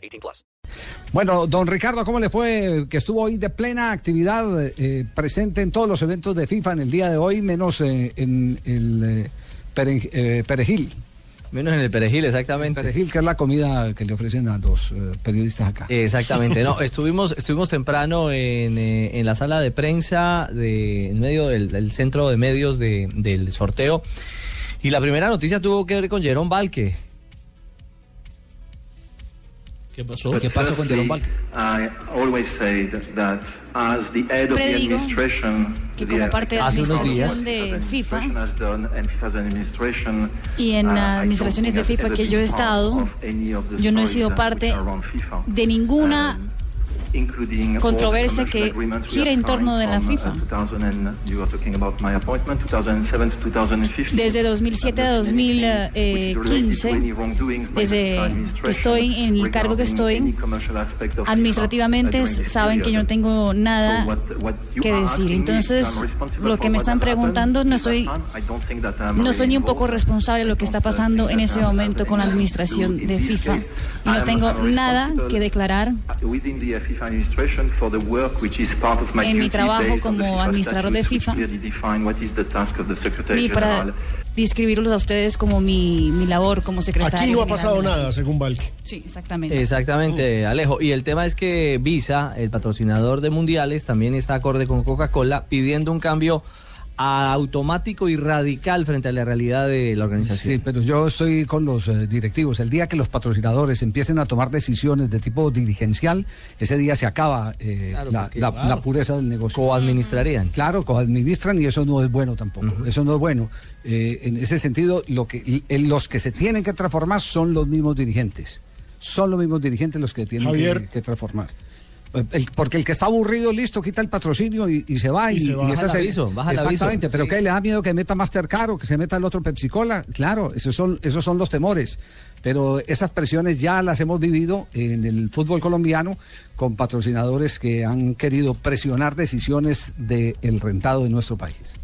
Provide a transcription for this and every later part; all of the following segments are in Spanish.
18 plus. Bueno, don Ricardo, ¿cómo le fue que estuvo hoy de plena actividad eh, presente en todos los eventos de FIFA en el día de hoy, menos eh, en el eh, pere- eh, perejil? Menos en el perejil, exactamente. Perejil, que es la comida que le ofrecen a los eh, periodistas acá. Exactamente, no, estuvimos, estuvimos temprano en, eh, en la sala de prensa, de, en medio del, del centro de medios de- del sorteo, y la primera noticia tuvo que ver con Jerón Valque. ¿Qué pasó? ¿Qué pasó con Jerome firstly, Valque? I always said that as the head of the Predigo administration, que como parte de la administración días. de FIFA y en uh, administraciones de FIFA que yo he estado, yo no he sido parte de ninguna Um, controversia que gira en torno de la uh, FIFA. 2000 and you are talking about my appointment, 2007 to 2015. Desde 2007 a 2015, desde que estoy en el cargo que estoy, administrativamente saben que yo no tengo nada que decir. Entonces, lo que me están preguntando, no soy, no soy ni un poco responsable de lo que está pasando en ese momento con la administración de FIFA. Y no tengo nada que declarar en mi trabajo como administrador de FIFA, ni para describirlos a ustedes como mi, mi labor como secretario. Aquí no ha general pasado nada, según Valque. Sí, exactamente. Exactamente, Alejo. Y el tema es que Visa, el patrocinador de mundiales, también está acorde con Coca-Cola pidiendo un cambio automático y radical frente a la realidad de la organización. Sí, pero yo estoy con los eh, directivos. El día que los patrocinadores empiecen a tomar decisiones de tipo dirigencial, ese día se acaba eh, Claro, la, porque, la- claro. la pureza del negocio. Coadministrarían. Claro, coadministran y eso no es bueno tampoco. Eso no es bueno. Eh, en ese sentido, lo que, en los que se tienen que transformar son los mismos dirigentes. Son los mismos dirigentes los que tienen que transformar. Eh, el- porque el que está aburrido, listo, quita el patrocinio y, y se va. Y Y, se el aviso, baja el aviso. Exactamente, pero Sí. ¿qué? ¿Le da miedo que meta Mastercard o que se meta el otro Pepsi Cola? Claro, esos son, esos son los temores. Pero esas presiones ya las hemos vivido en el fútbol colombiano con patrocinadores que han querido presionar decisiones del rentado de nuestro país.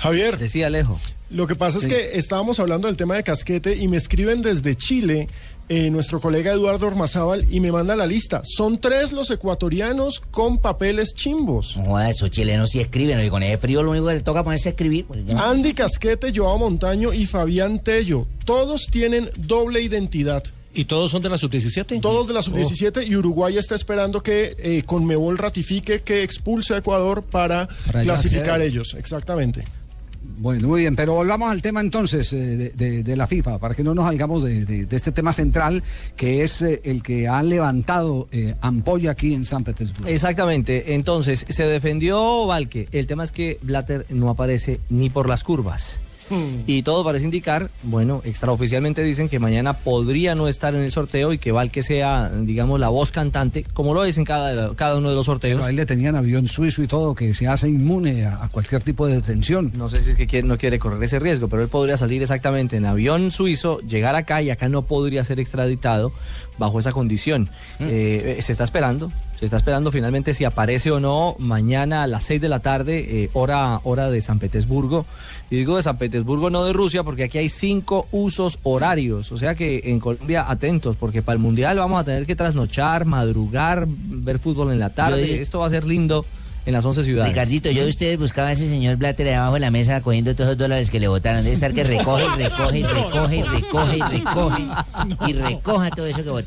Javier, Decía Alejo. Lo que pasa es que estábamos hablando del tema de casquete y me escriben desde Chile eh, nuestro colega Eduardo Ormazábal y me manda la lista. Son tres los ecuatorianos con papeles chimbos. No esos chilenos sí escriben, y con ese frío lo único que les toca ponerse a escribir. porque no- Andy Casquete, Joao Montaño y Fabián Tello. Todos tienen doble identidad. ¿Y todos son de la sub-17? Todos de la sub-17 y Uruguay está esperando que eh, Conmebol ratifique que expulse a Ecuador para, Para clasificar ellos. Exactamente. Bueno, muy bien, pero volvamos al tema entonces eh, de, la FIFA, para que no nos salgamos de este tema central, que es eh, el que ha levantado eh, ampolla aquí en San Petersburgo. Exactamente. Entonces, se defendió Valque. El tema es que Blatter no aparece ni por las curvas. Y todo parece indicar, bueno, extraoficialmente dicen que mañana podría no estar en el sorteo y que Valque sea, digamos, la voz cantante, como lo es en cada, cada uno de los sorteos. Pero ahí le tenían avión suizo y todo, que se hace inmune a, a cualquier tipo de detención. No sé si es que quiere- no quiere correr ese riesgo, pero él podría salir exactamente en avión suizo, llegar acá y acá no podría ser extraditado bajo esa condición. Eh, eh, se está esperando, se está esperando finalmente si aparece o no mañana a las 6 de la tarde, eh, hora, hora de San Petersburgo. Y digo de San Petersburgo, no de Rusia, porque aquí hay cinco usos horarios. O sea que en Colombia atentos, porque para el Mundial vamos a tener que trasnochar, madrugar, ver fútbol en la tarde. Yo- Esto va a ser lindo en las 11 ciudades. Ricardito, yo de ustedes buscaba a ese señor Blatter debajo de la mesa cogiendo todos esos dólares que le botaron. Debe estar que recoge, recoge, recoge, y recoge, y recoge, y recoja todo eso que botaron.